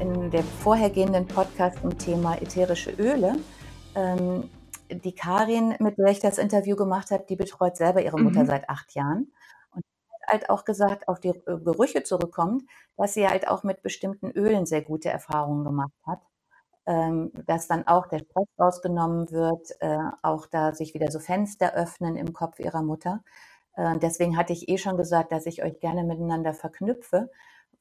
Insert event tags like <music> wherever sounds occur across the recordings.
in dem vorhergehenden Podcast zum Thema ätherische Öle ähm, die Karin, mit der ich das Interview gemacht habe, die betreut selber ihre Mutter mhm. seit acht Jahren. Und hat halt auch gesagt, auf die äh, Gerüche zurückkommt, dass sie halt auch mit bestimmten Ölen sehr gute Erfahrungen gemacht hat. Ähm, dass dann auch der Stress rausgenommen wird, äh, auch da sich wieder so Fenster öffnen im Kopf ihrer Mutter. Äh, deswegen hatte ich eh schon gesagt, dass ich euch gerne miteinander verknüpfe,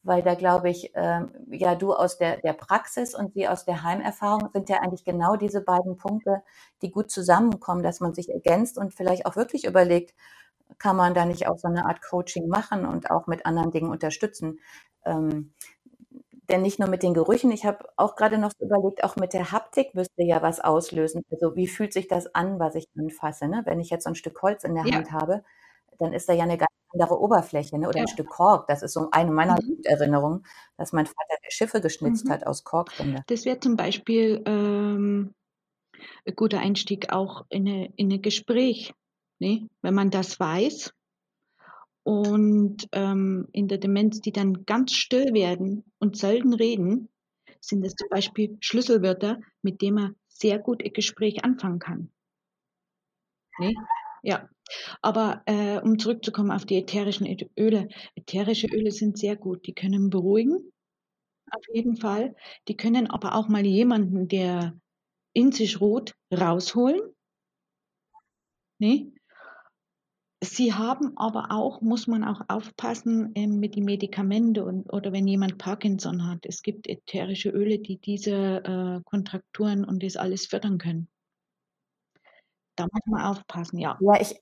weil da glaube ich, äh, ja, du aus der, der Praxis und sie aus der Heimerfahrung sind ja eigentlich genau diese beiden Punkte, die gut zusammenkommen, dass man sich ergänzt und vielleicht auch wirklich überlegt, kann man da nicht auch so eine Art Coaching machen und auch mit anderen Dingen unterstützen. Ähm, denn nicht nur mit den Gerüchen, ich habe auch gerade noch überlegt, auch mit der Haptik müsste ja was auslösen. Also wie fühlt sich das an, was ich anfasse? Ne? Wenn ich jetzt so ein Stück Holz in der ja. Hand habe, dann ist da ja eine ganz andere Oberfläche ne? oder ja. ein Stück Kork. Das ist so eine meiner mhm. Erinnerungen, dass mein Vater Schiffe geschnitzt mhm. hat aus Korkbänder. Das wäre zum Beispiel ähm, ein guter Einstieg auch in, eine, in ein Gespräch, ne? wenn man das weiß. Und ähm, in der Demenz, die dann ganz still werden und selten reden, sind es zum Beispiel Schlüsselwörter, mit denen man sehr gut ein Gespräch anfangen kann. Ne? Ja, aber äh, um zurückzukommen auf die ätherischen Öle. Ätherische Öle sind sehr gut. Die können beruhigen, auf jeden Fall. Die können aber auch mal jemanden, der in sich ruht, rausholen. Nee? Sie haben aber auch, muss man auch aufpassen äh, mit den Medikamenten und, oder wenn jemand Parkinson hat. Es gibt ätherische Öle, die diese äh, Kontrakturen und das alles fördern können. Da muss man aufpassen, ja. Ja, ich,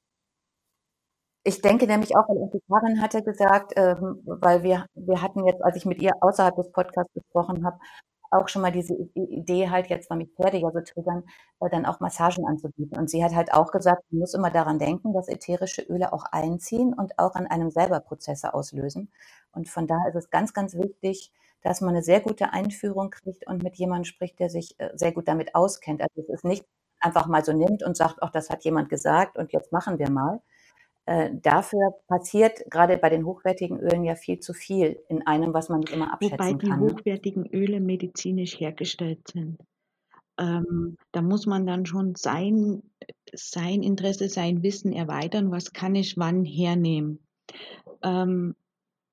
ich denke nämlich auch, weil die Karin hatte gesagt, ähm, weil wir, wir hatten jetzt, als ich mit ihr außerhalb des Podcasts gesprochen habe, auch schon mal diese Idee halt jetzt, weil mich Pferde ja so triggern, äh, dann auch Massagen anzubieten. Und sie hat halt auch gesagt, man muss immer daran denken, dass ätherische Öle auch einziehen und auch an einem selber Prozesse auslösen. Und von daher ist es ganz, ganz wichtig, dass man eine sehr gute Einführung kriegt und mit jemandem spricht, der sich äh, sehr gut damit auskennt. Also es ist nicht einfach mal so nimmt und sagt, ach, das hat jemand gesagt und jetzt machen wir mal. Äh, dafür passiert gerade bei den hochwertigen Ölen ja viel zu viel in einem, was man nicht immer abschätzen Wobei die kann. Ne? hochwertigen Öle medizinisch hergestellt sind. Ähm, da muss man dann schon sein, sein Interesse, sein Wissen erweitern, was kann ich wann hernehmen. Ähm,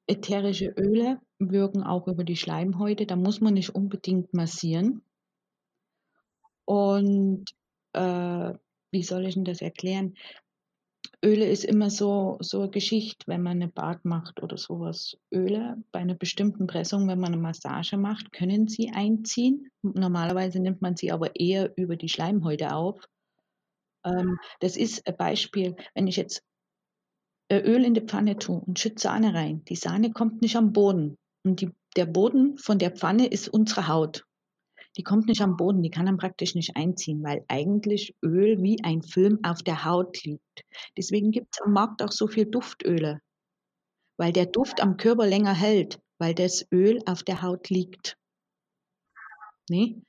ätherische Öle wirken auch über die Schleimhäute, da muss man nicht unbedingt massieren. Und äh, wie soll ich denn das erklären? Öle ist immer so, so eine Geschichte, wenn man eine Bad macht oder sowas. Öle bei einer bestimmten Pressung, wenn man eine Massage macht, können sie einziehen. Normalerweise nimmt man sie aber eher über die Schleimhäute auf. Ähm, das ist ein Beispiel, wenn ich jetzt Öl in die Pfanne tue und schütze Sahne rein. Die Sahne kommt nicht am Boden. Und die, der Boden von der Pfanne ist unsere Haut die kommt nicht am Boden, die kann dann praktisch nicht einziehen, weil eigentlich Öl wie ein Film auf der Haut liegt. Deswegen gibt es am Markt auch so viel Duftöle, weil der Duft am Körper länger hält, weil das Öl auf der Haut liegt. Nee?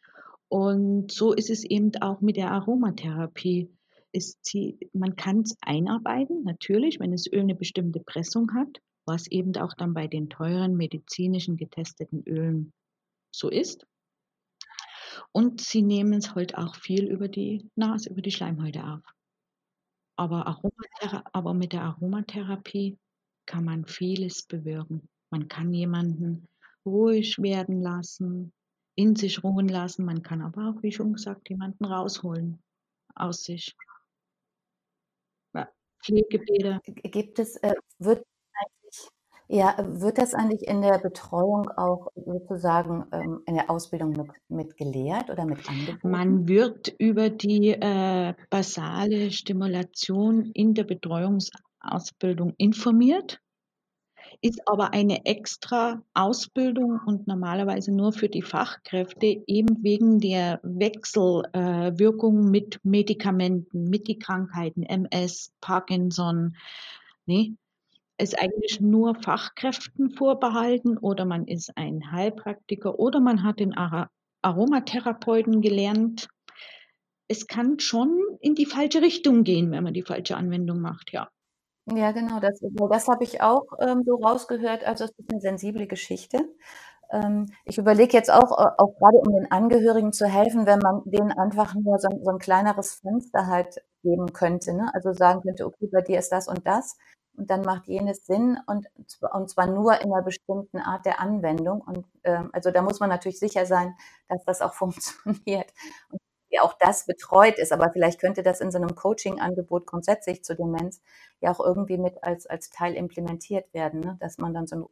Und so ist es eben auch mit der Aromatherapie. Sie, man kann es einarbeiten, natürlich, wenn das Öl eine bestimmte Pressung hat, was eben auch dann bei den teuren medizinischen getesteten Ölen so ist. Und sie nehmen es halt auch viel über die Nase, über die Schleimhäute auf. Aber, aber mit der Aromatherapie kann man vieles bewirken. Man kann jemanden ruhig werden lassen, in sich ruhen lassen. Man kann aber auch, wie schon gesagt, jemanden rausholen aus sich. Ja, Pflegebäder. Gibt es, äh, wird ja, wird das eigentlich in der Betreuung auch sozusagen, ähm, in der Ausbildung mit mit gelehrt oder mit angeboten? Man wird über die, äh, basale Stimulation in der Betreuungsausbildung informiert ist aber eine extra Ausbildung und normalerweise nur für die Fachkräfte, eben wegen der Wechselwirkung äh, mit Medikamenten, mit die Krankheiten, MS, Parkinson. Ne? Ist eigentlich nur Fachkräften vorbehalten oder man ist ein Heilpraktiker oder man hat den Ar Aromatherapeuten gelernt. Es kann schon in die falsche Richtung gehen, wenn man die falsche Anwendung macht, ja. Ja, genau, das das habe ich auch, ähm, so rausgehört. Also, es ist eine sensible Geschichte. Ähm, ich überlege jetzt auch äh, auch grade um den Angehörigen zu helfen, wenn man denen einfach nur so so 'n kleineres Fenster halt geben könnte, ne? Also, sagen könnte: „Okay, bei dir ist das und das und dann macht jenes Sinn“ und zwar und zwar nur in 'ner bestimmten Art der Anwendung und, ähm, also, da muss man natürlich sicher sein, dass das auch <laughs> funktioniert und wie auch das betreut ist. Aber vielleicht könnte das in so 'nem Coachingangebot grundsätzlich zur Demenz ja auch irgendwie mit als als Teil implementiert werden, ne? Dass man dann so 'n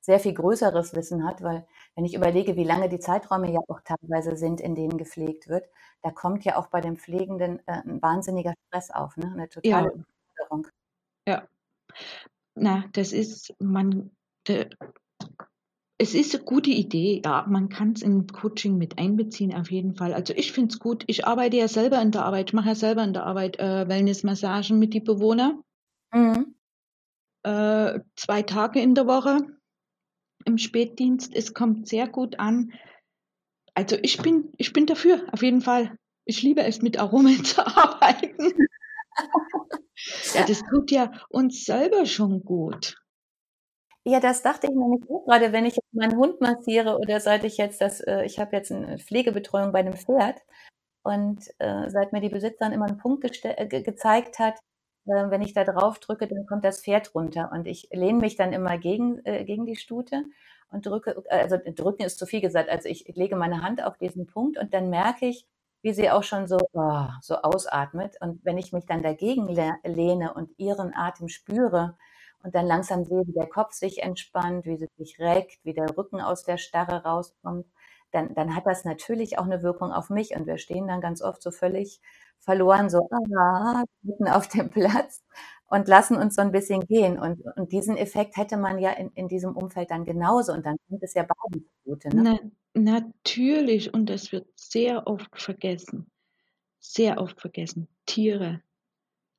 sehr viel größeres Wissen hat, weil wenn ich überlege, wie lange die Zeiträume ja auch teilweise sind, in denen gepflegt wird, da kommt ja auch bei den Pflegenden, äh, 'n wahnsinniger Stress auf, ne? 'Ne totale Ja. Überforderung. Ja. Na, das ist man de es ist 'ne gute Idee, ja. Man kann's in Coaching mit einbeziehen, auf jeden Fall. Also, ich finde es gut. Ich arbeite ja selber in der Arbeit. Ich mache ja selber in der Arbeit, äh, Wellnessmassagen mit die Bewohner. Mhm. Äh, 2 Tage in der Woche im Spätdienst. Es kommt sehr gut an. Also, ich bin ich bin dafür, auf jeden Fall. Ich liebe es, mit Aromen <laughs> zu arbeiten. <laughs> Ja, das tut ja uns selber schon gut. Ja, das dachte ich nämlich auch grade, wenn ich jetzt meinen Hund massiere oder seit ich jetzt das äh, ich habe jetzt 'ne Pflegebetreuung bei 'nem Pferd und, äh, seit mir die Besitzerin immer 'n Punkt äh, ge gezeigt hat, äh, wenn ich da drauf drücke, dann kommt das Pferd runter und ich lehne mich dann immer gegen äh, gegen die Stute und drücke also, drücken ist zu viel gesagt. Also, ich lege meine Hand auf diesen Punkt und dann merke ich, wie sie auch schon so, oh, so ausatmet. Und wenn ich mich dann dagegen lehne und ihren Atem spüre und dann langsam sehe, wie der Kopf sich entspannt, wie sie sich reckt, wie der Rücken aus der Starre rauskommt, dann dann hat das natürlich auch 'ne Wirkung auf mich. Und wir stehen dann ganz oft so völlig verloren, so mitten auf dem Platz und lassen uns so 'n bisschen gehen. Und und diesen Effekt hätte man ja in in diesem Umfeld dann genauso. Und dann kommt es ja beiden zugute, ne? Na natürlich und das wird sehr oft vergessen. Sehr oft vergessen. Tiere.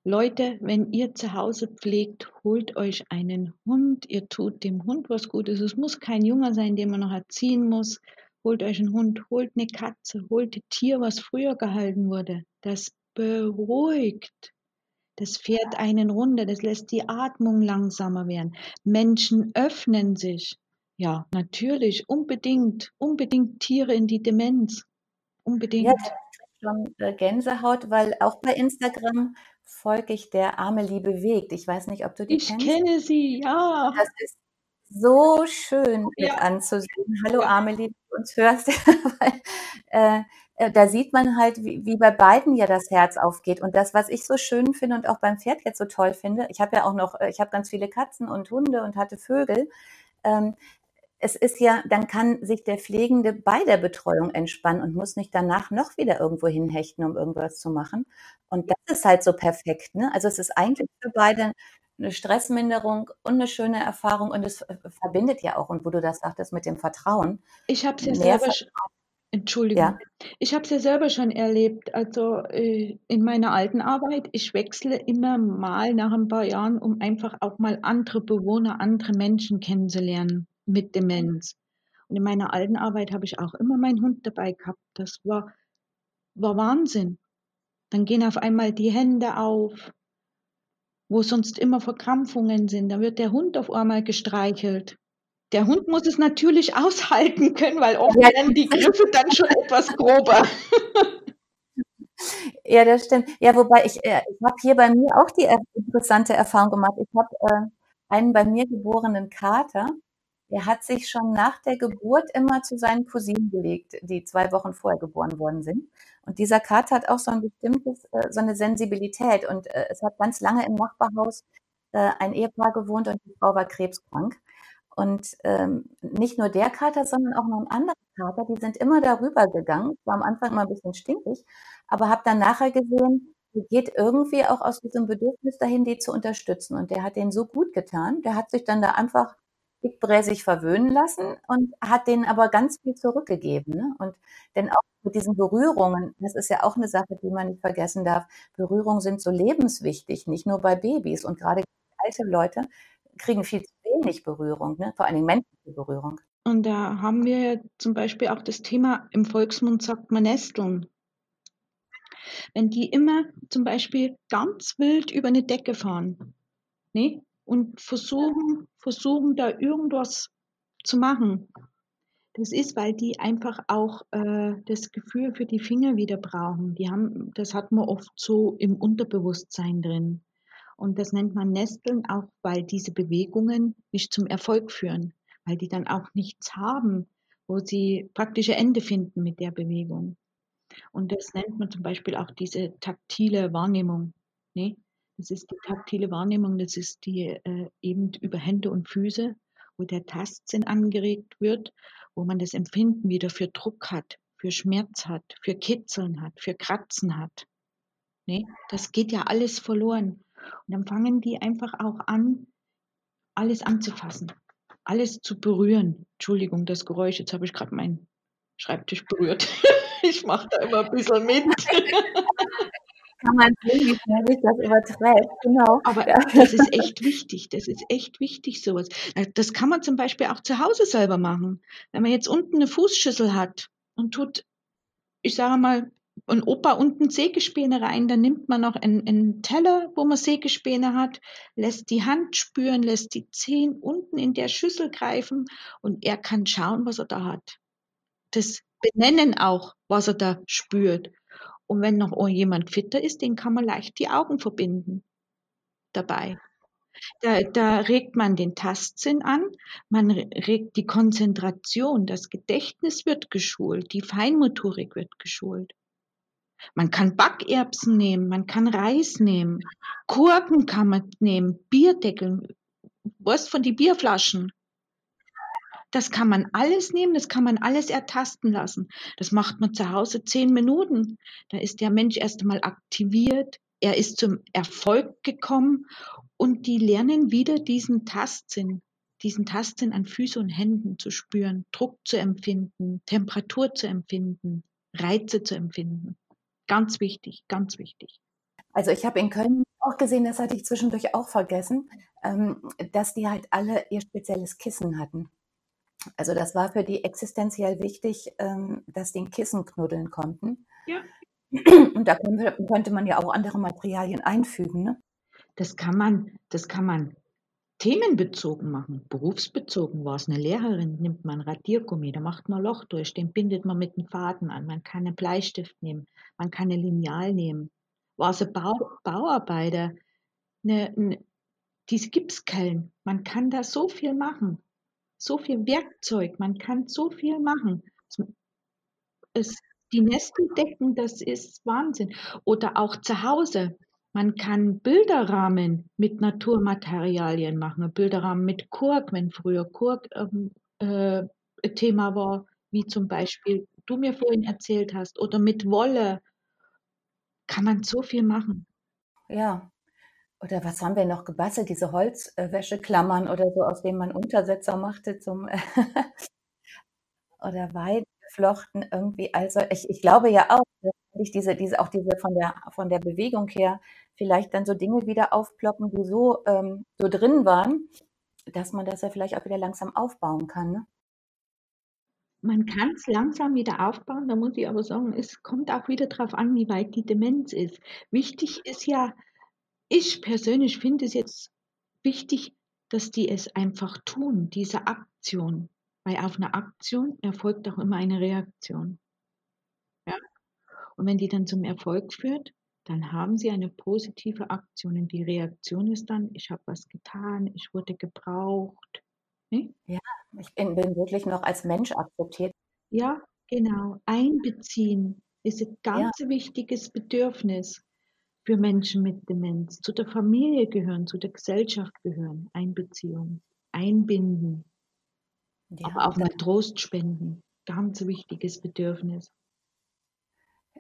Leute, wenn ihr zu Hause pflegt, holt euch einen Hund. Ihr tut dem Hund was Gutes. Es muss kein Junger sein, den man noch erziehen muss. Holt euch 'n Hund, holt 'ne Katze, holt 'n Tier, was früher gehalten wurde. Das beruhigt. Das fährt einen runter, das lässt die Atmung langsamer werden. Menschen öffnen sich. Ja, natürlich, unbedingt, unbedingt Tiere in die Demenz. Ja, Unbedingt. ich schon, äh, Gänsehaut, weil auch bei Instagram folge ich der Amelie bewegt. Ich weiß nicht, ob du die Ich kennst? kenne sie, ja. Das ist so schön mit Ja. anzusehen. Hallo Ja. Amelie, du uns hörst. <laughs> Weil, äh, äh, da sieht man halt, wie wie bei beiden ja das Herz aufgeht und das, was ich so schön finde und auch beim Pferd jetzt so toll finde ich habe ja auch noch äh, ich habe ganz viele Katzen und Hunde und hatte Vögel. Ähm, es ist ja dann kann sich der Pflegende bei der Betreuung entspannen und muss nicht danach noch wieder irgendwo hinhechten, um irgendwas zu machen. Und das ist halt so perfekt, ne? Also, es ist eigentlich für beide 'ne Stressminderung und 'ne schöne Erfahrung und es, verbindet ja auch und wo du das sagtest mit dem Vertrauen. Ich habe es ja selber sch Vertrauen. Entschuldigung. Ja. Ich habe es ja selber schon erlebt. Also, äh, in meiner alten Arbeit, ich wechsle immer mal nach 'n paar Jahren, um einfach auch mal andere Bewohner, andere Menschen kennenzulernen mit Demenz. Und in meiner alten Arbeit habe ich auch immer meinen Hund dabei gehabt. Das war war Wahnsinn. Dann gehen auf einmal die Hände auf wo sonst immer Verkrampfungen sind. Da wird der Hund auf einmal gestreichelt. Der Hund muss es natürlich <laughs> aushalten können, weil oft Ja. werden die Griffe dann schon etwas grober. <laughs> Ja, das stimmt. Ja, wobei ich äh, ich habe hier bei mir auch die, interessante Erfahrung gemacht. Ich habe, äh, einen bei mir geborenen Kater der hat sich schon nach der Geburt immer zu seinen Cousinen gelegt, die zwei Wochen vorher geboren worden sind. Und dieser Kater hat auch so ein bestimmtes, äh, so eine Sensibilität. Und äh, es hat ganz lange im Nachbarhaus äh, ein Ehepaar gewohnt und die Frau war krebskrank. Und ähm, nicht nur der Kater, sondern auch noch ein anderer Kater, die sind immer darüber gegangen. War am Anfang immer ein bisschen stinkig, aber habe dann nachher gesehen, die geht irgendwie auch aus diesem Bedürfnis dahin, die zu unterstützen. Und der hat denen so gut getan. Der hat sich dann da einfach dickbräsig verwöhnen lassen und hat denen aber ganz viel zurückgegeben. Ne? Und denn auch mit diesen Berührungen, das ist ja auch eine Sache, die man nicht vergessen darf. Berührungen sind so lebenswichtig, nicht nur bei Babys und gerade alte Leute kriegen viel zu wenig Berührung, ne? vor allem menschliche Berührung. Und da haben wir zum Beispiel auch das Thema, im Volksmund sagt man Nesteln. Wenn die immer zum Beispiel ganz wild über eine Decke fahren ne? Und versuchen, versuchen da irgendwas zu machen, das ist, weil die einfach auch äh, das Gefühl für die Finger wieder brauchen. Die haben, das hat man oft so im Unterbewusstsein drin. Und das nennt man Nesteln, auch weil diese Bewegungen nicht zum Erfolg führen, weil die dann auch nichts haben, wo sie praktische Ende finden mit der Bewegung. Und das nennt man zum Beispiel auch diese taktile Wahrnehmung. Ne? Das ist die taktile Wahrnehmung, das ist die äh, eben über Hände und Füße, wo der Tastsinn angeregt wird, wo man das Empfinden wieder für Druck hat, für Schmerz hat, für Kitzeln hat, für Kratzen hat. Ne? Das geht ja alles verloren. Und dann fangen die einfach auch an, alles anzufassen, alles zu berühren. Entschuldigung, das Geräusch, jetzt habe ich gerade meinen Schreibtisch berührt. <laughs> ich mache da immer ein bisschen mit. <laughs> Kann man sehen, wie schnell sich das überträgt, genau. Aber das ist <laughs> echt wichtig, das ist echt wichtig, sowas. Das kann man zum Beispiel auch zu Hause selber machen. Wenn man jetzt unten eine Fußschüssel hat und tut, ich sage mal, und Opa unten Sägespäne rein, dann nimmt man noch einen, einen Teller, wo man Sägespäne hat, lässt die Hand spüren, lässt die Zehen unten in der Schüssel greifen und er kann schauen, was er da hat. Das benennen auch, was er da spürt. Und wenn noch jemand fitter ist, den kann man leicht die Augen verbinden dabei. Da, da regt man den Tastsinn an, man regt die Konzentration, das Gedächtnis wird geschult, die Feinmotorik wird geschult. Man kann Backerbsen nehmen, man kann Reis nehmen, Gurken kann man nehmen, Bierdeckel, was von die Bierflaschen. Das kann man alles nehmen, das kann man alles ertasten lassen. Das macht man zu Hause zehn Minuten. Da ist der Mensch erst einmal aktiviert, er ist zum Erfolg gekommen und die lernen wieder diesen Tastsinn, diesen Tastsinn an Füßen und Händen zu spüren, Druck zu empfinden, Temperatur zu empfinden, Reize zu empfinden. Ganz wichtig, ganz wichtig. Also ich habe in Köln auch gesehen, das hatte ich zwischendurch auch vergessen, ähm, dass die halt alle ihr spezielles Kissen hatten. Also das war für die existenziell wichtig, ähm, dass die ein Kissen knuddeln konnten. Ja. Und da könnte man ja auch andere Materialien einfügen. Ne? Das kann man, das kann man themenbezogen machen, berufsbezogen war es eine Lehrerin, nimmt man Radiergummi, da macht man Loch durch, den bindet man mit einem Faden an, man kann einen Bleistift nehmen, man kann ein Lineal nehmen. War es ein Bau, Bauarbeiter, eine, eine, diese Gipskellen, man kann da so viel machen, so viel Werkzeug, man kann so viel machen. Es, die Nesteldecken, das ist Wahnsinn. Oder auch zu Hause, man kann Bilderrahmen mit Naturmaterialien machen, Bilderrahmen mit Kork, wenn früher Kork ähm, äh, Thema war, wie zum Beispiel du mir vorhin erzählt hast, oder mit Wolle, kann man so viel machen. Ja. Oder was haben wir noch gebastelt? Diese Holzwäscheklammern oder so, aus denen man Untersetzer machte zum <laughs> oder Weid geflochten irgendwie. Also ich, ich glaube ja auch, dass ich diese, diese, auch diese von der, von der Bewegung her vielleicht dann so Dinge wieder aufploppen, die so, ähm, so drin waren, dass man das ja vielleicht auch wieder langsam aufbauen kann. Ne? Man kann es langsam wieder aufbauen, da muss ich aber sagen, es kommt auch wieder darauf an, wie weit die Demenz ist. Wichtig ist ja, ich persönlich finde es jetzt wichtig, dass die es einfach tun, diese Aktion. Weil auf einer Aktion erfolgt auch immer eine Reaktion. Ja? Und wenn die dann zum Erfolg führt, dann haben sie eine positive Aktion. Und die Reaktion ist dann, ich habe was getan, ich wurde gebraucht. Ne? Ja, ich bin, bin wirklich noch als Mensch akzeptiert. Ja, genau. Einbeziehen ist ein ganz ja. wichtiges Bedürfnis für Menschen mit Demenz. Zu der Familie gehören, zu der Gesellschaft gehören. Einbeziehung, einbinden. Ja, aber auch mal Trost spenden. Ganz wichtiges Bedürfnis.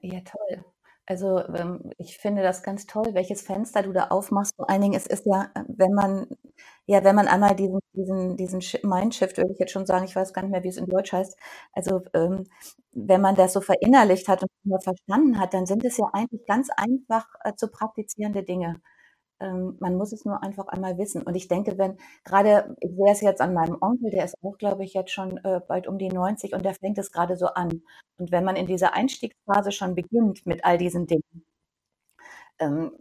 Ja, toll. Also ähm, ich finde das ganz toll, welches Fenster du da aufmachst. Vor allen Dingen, es ist ja, wenn man, ja, wenn man einmal diesen, diesen, diesen Mindshift, würde ich jetzt schon sagen, ich weiß gar nicht mehr, wie es in Deutsch heißt. Also ähm, wenn man das so verinnerlicht hat und verstanden hat, dann sind es ja eigentlich ganz einfach äh, zu praktizierende Dinge. Ähm, man muss es nur einfach einmal wissen. Und ich denke, wenn gerade, ich sehe es jetzt an meinem Onkel, der ist auch, glaube ich, jetzt schon äh, bald um die 90 und der fängt es gerade so an. Und wenn man in dieser Einstiegsphase schon beginnt mit all diesen Dingen, ähm,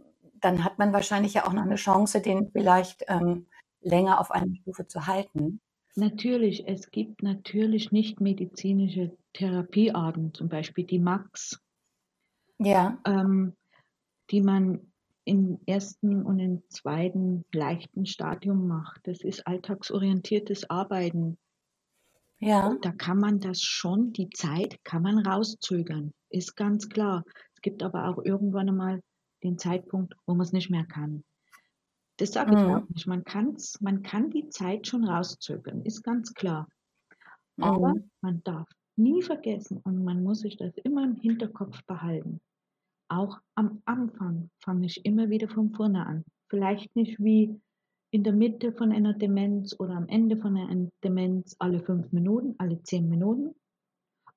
dann hat man wahrscheinlich ja auch noch eine Chance, den vielleicht ähm, länger auf einer Stufe zu halten. Natürlich, es gibt natürlich nicht medizinische Therapiearten, zum Beispiel die MAX, ja. ähm, die man im ersten und im zweiten leichten Stadium macht. Das ist alltagsorientiertes Arbeiten. Ja. Und da kann man das schon, die Zeit kann man rauszögern, ist ganz klar. Es gibt aber auch irgendwann einmal den Zeitpunkt, wo man es nicht mehr kann. Das sage ich mhm. auch nicht. Man, kann's, man kann die Zeit schon rauszögern, ist ganz klar. Aber mhm. man darf nie vergessen und man muss sich das immer im Hinterkopf behalten. Auch am Anfang fange ich immer wieder von vorne an. Vielleicht nicht wie in der Mitte von einer Demenz oder am Ende von einer Demenz alle fünf Minuten, alle zehn Minuten.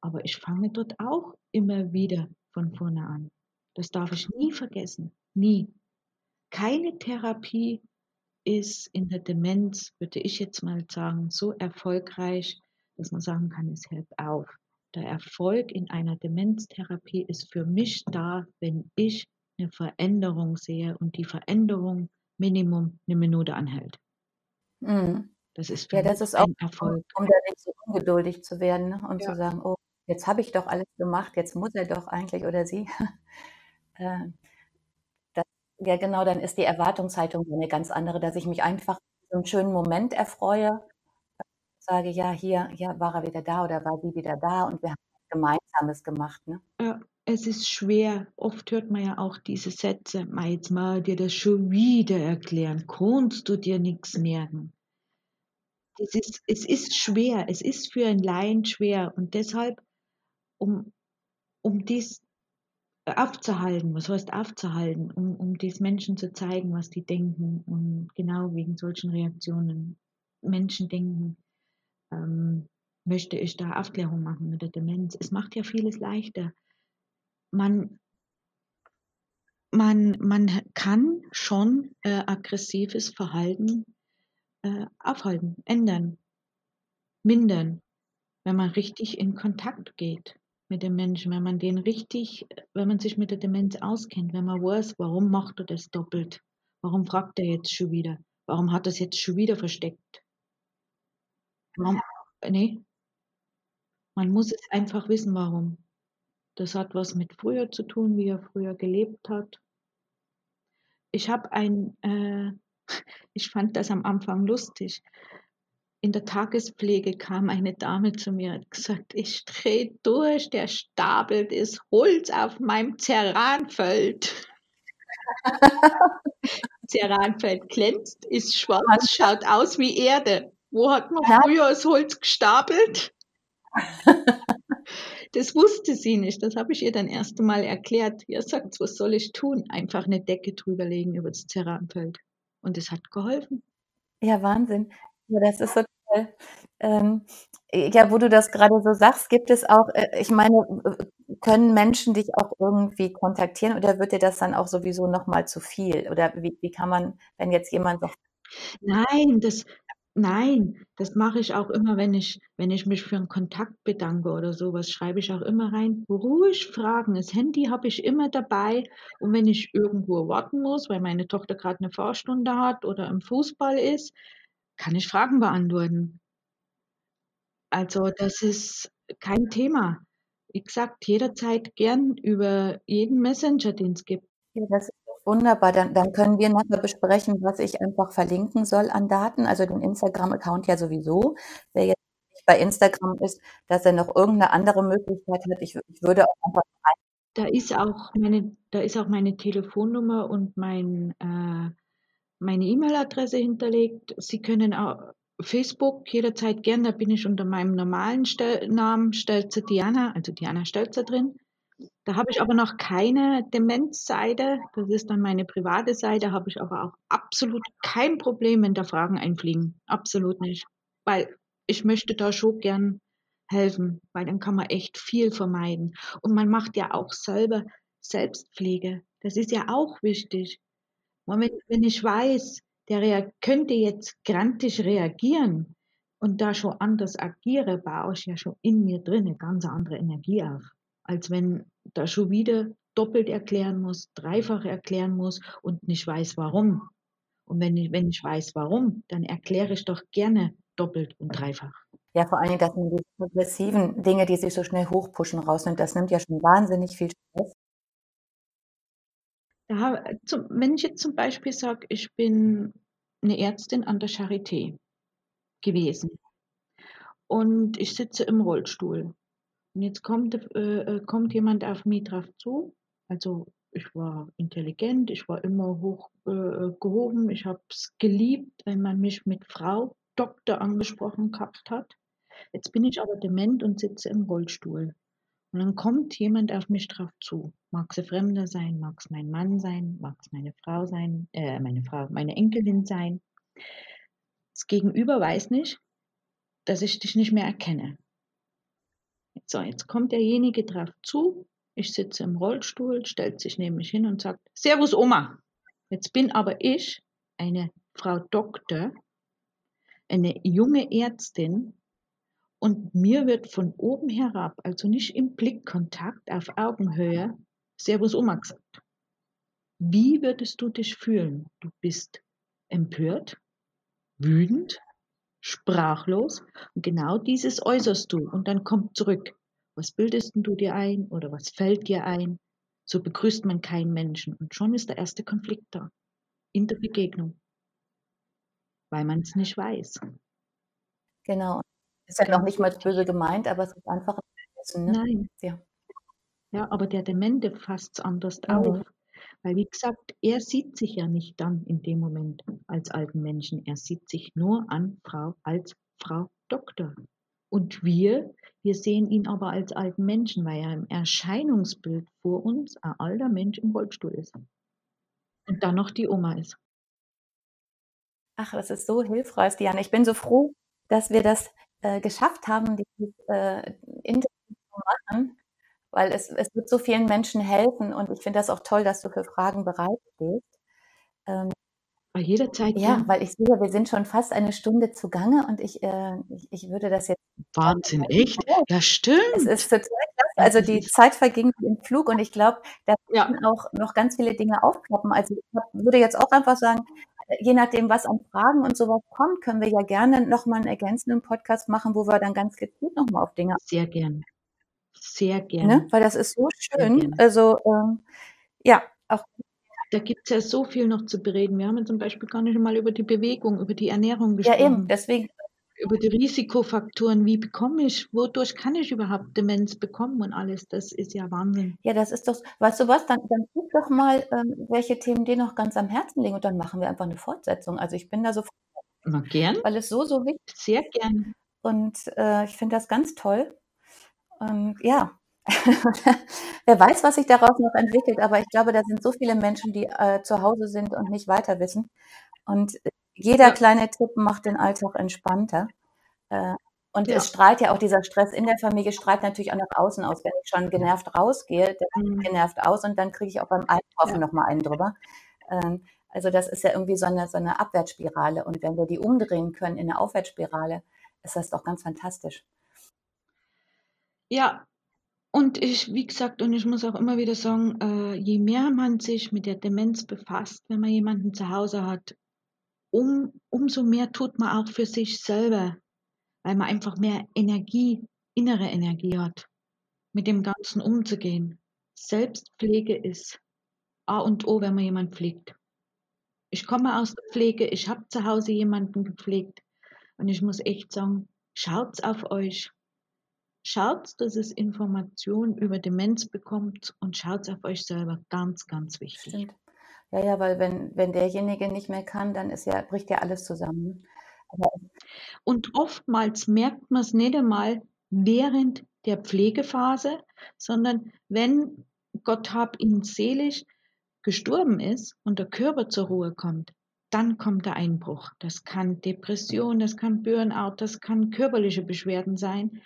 Aber ich fange dort auch immer wieder von vorne an. Das darf ich nie vergessen. Nie. Keine Therapie ist in der Demenz, würde ich jetzt mal sagen, so erfolgreich, dass man sagen kann, es hört auf. Der Erfolg in einer Demenztherapie ist für mich da, wenn ich eine Veränderung sehe und die Veränderung Minimum eine Minute anhält. Mhm. Das ist für ja, das ist auch ein Erfolg. Um da nicht so ungeduldig zu werden ne? und ja. zu sagen, oh, jetzt habe ich doch alles gemacht, jetzt muss er doch eigentlich oder sie. <laughs> Äh, ja, genau, dann ist die Erwartungshaltung eine ganz andere, dass ich mich einfach so einen schönen Moment erfreue sage, ja, hier, hier war er wieder da oder war sie wieder da und wir haben Gemeinsames gemacht. Ne? Ja, es ist schwer. Oft hört man ja auch diese Sätze, mal jetzt mal dir das schon wieder erklären, kannst du dir nichts merken. Es ist, es ist schwer, es ist für einen Laien schwer und deshalb, um, um dies aufzuhalten, was heißt aufzuhalten, um, um dies Menschen zu zeigen, was die denken und genau wegen solchen Reaktionen Menschen denken, ähm, möchte ich da Aufklärung machen mit der Demenz. Es macht ja vieles leichter. Man, man, man kann schon äh, aggressives Verhalten äh, aufhalten, ändern, mindern, wenn man richtig in Kontakt geht mit dem Menschen, wenn man den richtig, wenn man sich mit der Demenz auskennt, wenn man weiß, warum macht er das doppelt, warum fragt er jetzt schon wieder, warum hat er es jetzt schon wieder versteckt, Warum? Ne. Man muss es einfach wissen, warum. Das hat was mit früher zu tun, wie er früher gelebt hat. Ich habe ein, äh, <laughs> ich fand das am Anfang lustig. In der Tagespflege kam eine Dame zu mir und gesagt, ich drehe durch, der stapelt ist Holz auf meinem Ceranfeld. <laughs> Ceranfeld glänzt, ist schwarz, schaut aus wie Erde. Wo hat man ja. früher das Holz gestapelt? <laughs> das wusste sie nicht. Das habe ich ihr dann erst einmal erklärt. Ihr sagt, was soll ich tun? Einfach eine Decke drüberlegen über das Terranfeld. Und es hat geholfen. Ja, Wahnsinn. Ja, das ist so toll. Ähm, ja, wo du das gerade so sagst, gibt es auch, äh, ich meine, können Menschen dich auch irgendwie kontaktieren oder wird dir das dann auch sowieso nochmal zu viel? Oder wie, wie kann man, wenn jetzt jemand noch Nein, das, Nein, das mache ich auch immer, wenn ich wenn ich mich für einen Kontakt bedanke oder sowas, schreibe ich auch immer rein: „Ruhig fragen.“ Das Handy habe ich immer dabei und wenn ich irgendwo warten muss, weil meine Tochter gerade eine Fahrstunde hat oder im Fußball ist, kann ich Fragen beantworten. Also, das ist kein Thema. Wie gesagt, jederzeit gern über jeden Messenger, den es gibt. Ja, das ist Wunderbar, dann, dann können wir nachher besprechen, was ich einfach verlinken soll an Daten, also den Instagram-Account ja sowieso. Wer jetzt nicht bei Instagram ist, dass er noch irgendeine andere Möglichkeit hat. Ich, ich würde auch einfach da ist auch meine, da ist auch meine Telefonnummer und mein, äh, meine E-Mail-Adresse hinterlegt. Sie können auch Facebook jederzeit gerne, da bin ich unter meinem normalen Stel Namen Stelzer Diana, also Diana Stelzer drin. Da habe ich aber noch keine Demenzseite. Das ist dann meine private Seite, habe ich aber auch absolut kein Problem, wenn da Fragen einfliegen. Absolut nicht. Weil ich möchte da schon gern helfen, weil dann kann man echt viel vermeiden. Und man macht ja auch selber Selbstpflege. Das ist ja auch wichtig. Und wenn, wenn ich weiß, der könnte jetzt grantig reagieren und da schon anders agiere, baue ich ja schon in mir drin eine ganz andere Energie auf, als wenn da schon wieder doppelt erklären muss, dreifach erklären muss und nicht weiß warum. Und wenn ich, wenn ich weiß warum, dann erkläre ich doch gerne doppelt und dreifach. Ja, vor allen Dingen, das sind die progressiven Dinge, die sich so schnell hochpushen, rausnimmt. Das nimmt ja schon wahnsinnig viel Stress. Ja, zum, wenn ich jetzt zum Beispiel sage, ich bin eine Ärztin an der Charité gewesen und ich sitze im Rollstuhl und jetzt kommt, äh, äh kommt jemand auf mich drauf zu, also ich war intelligent, ich war immer hoch äh, gehoben, ich habe es geliebt, wenn man mich mit Frau Doktor angesprochen gehabt hat. Jetzt bin ich aber dement und sitze im Rollstuhl. Und dann kommt jemand auf mich drauf zu. Mag es Fremder sein, mag es mein Mann sein, mag es meine Frau sein, äh, meine Frau, meine Enkelin sein. Das Gegenüber weiß nicht, dass ich dich nicht mehr erkenne. So, jetzt kommt derjenige drauf zu. Ich sitze im Rollstuhl, stellt sich neben mich hin und sagt, Servus Oma. Jetzt bin aber ich eine Frau Doktor, eine junge Ärztin, und mir wird von oben herab, also nicht im Blickkontakt auf Augenhöhe, Servus Oma gesagt. Wie würdest du dich fühlen? Du bist empört, wütend, sprachlos und genau dieses äußerst du und dann kommt zurück. Was bildest du dir ein oder was fällt dir ein? So begrüßt man keinen Menschen und schon ist der erste Konflikt da in der Begegnung, weil man es nicht weiß. Genau. Ist ja noch nicht mal böse gemeint, aber es ist einfach ein ne? Nein. Ja. Ja, aber der Demente fasst es anders mhm. auf. Weil, wie gesagt, er sieht sich ja nicht dann in dem Moment als alten Menschen. Er sieht sich nur an Frau, als Frau Doktor. Und wir, wir sehen ihn aber als alten Menschen, weil er im Erscheinungsbild vor uns ein alter Mensch im Rollstuhl ist. Und dann noch die Oma ist. Ach, das ist so hilfreich, Diana. Ich bin so froh, dass wir das äh, geschafft haben, dieses äh, Interview zu machen, weil es, es wird so vielen Menschen helfen und ich finde das auch toll, dass du für Fragen bereit bist. Ähm, Bei jeder Zeit. Ja, ja, weil ich sehe, wir sind schon fast eine Stunde zugange und ich, äh, ich, ich, würde das jetzt. Wahnsinn, <laughs> echt? Ja, stimmt. Es ist total klasse. Also die Zeit verging im Flug und ich glaube, da ja. können auch noch ganz viele Dinge aufklappen. Also ich würde jetzt auch einfach sagen, je nachdem, was an Fragen und sowas kommt, können wir ja gerne nochmal einen ergänzenden Podcast machen, wo wir dann ganz gezielt nochmal auf Dinge. Sehr gern. Sehr gerne. Ne? Weil das ist so schön. Also, ähm, ja, auch. Da gibt es ja so viel noch zu bereden. Wir haben ja zum Beispiel gar nicht mal über die Bewegung, über die Ernährung gesprochen. Ja, eben, deswegen über die Risikofaktoren, wie bekomme ich, wodurch kann ich überhaupt Demenz bekommen und alles, das ist ja Wahnsinn. Ja, das ist doch, weißt du was, dann, dann guck doch mal, ähm, welche Themen dir noch ganz am Herzen liegen und dann machen wir einfach eine Fortsetzung. Also ich bin da so Na, gern. Weil es so, so wichtig ist. Sehr gern. Und äh, ich finde das ganz toll. Und ja, <laughs> wer weiß, was sich daraus noch entwickelt, aber ich glaube, da sind so viele Menschen, die äh, zu Hause sind und nicht weiter wissen. Und jeder ja. kleine Tipp macht den Alltag entspannter. Äh, und ja. es strahlt ja auch dieser Stress in der Familie, strahlt natürlich auch nach außen aus. Wenn ich schon genervt rausgehe, dann mhm. genervt aus und dann kriege ich auch beim Einkaufen ja. nochmal einen drüber. Ähm, also das ist ja irgendwie so eine, so eine Abwärtsspirale. Und wenn wir die umdrehen können in eine Aufwärtsspirale, ist das doch ganz fantastisch. Ja, und ich, wie gesagt, und ich muss auch immer wieder sagen, äh, je mehr man sich mit der Demenz befasst, wenn man jemanden zu Hause hat, um, umso mehr tut man auch für sich selber, weil man einfach mehr Energie, innere Energie hat, mit dem Ganzen umzugehen. Selbstpflege ist A und O, wenn man jemanden pflegt. Ich komme aus der Pflege, ich habe zu Hause jemanden gepflegt und ich muss echt sagen, schaut's auf euch. Schaut, dass es Informationen über Demenz bekommt und schaut auf euch selber. Ganz, ganz wichtig. Stimmt. Ja, ja, weil wenn, wenn derjenige nicht mehr kann, dann ist ja, bricht ja alles zusammen. Aber und oftmals merkt man es nicht einmal während der Pflegephase, sondern wenn Gott hab ihn selig gestorben ist und der Körper zur Ruhe kommt, dann kommt der Einbruch. Das kann Depression, das kann Burnout, das kann körperliche Beschwerden sein.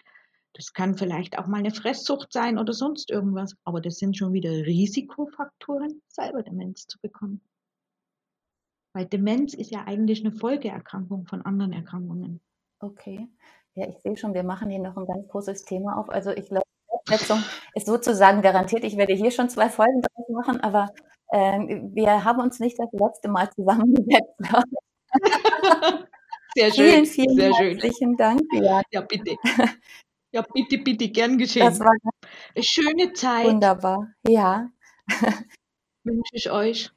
Das kann vielleicht auch mal eine Fresssucht sein oder sonst irgendwas, aber das sind schon wieder Risikofaktoren, selber Demenz zu bekommen. Weil Demenz ist ja eigentlich eine Folgeerkrankung von anderen Erkrankungen. Okay. Ja, ich sehe schon, wir machen hier noch ein ganz großes Thema auf. Also ich glaube, Wertschätzung ist sozusagen garantiert. Ich werde hier schon zwei Folgen draus machen, aber äh, wir haben uns nicht das letzte Mal zusammengesetzt. <laughs> Sehr schön. Vielen, vielen sehr herzlichen schön. Dank. Ja. ja, bitte. <laughs> Ja, bitte, bitte, gern geschehen. Das war eine schöne Zeit. Wunderbar, ja. Wünsche ich euch,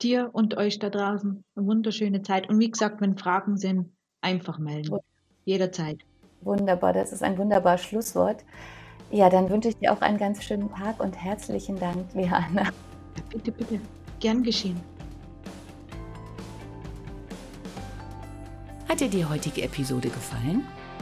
dir und euch da draußen, eine wunderschöne Zeit. Und wie gesagt, wenn Fragen sind, einfach melden. Jederzeit. Wunderbar, das ist ein wunderbares Schlusswort. Ja, dann wünsche ich dir auch einen ganz schönen Tag und herzlichen Dank, Liana. Ja, bitte, bitte. Gern geschehen. Hat dir die heutige Episode gefallen?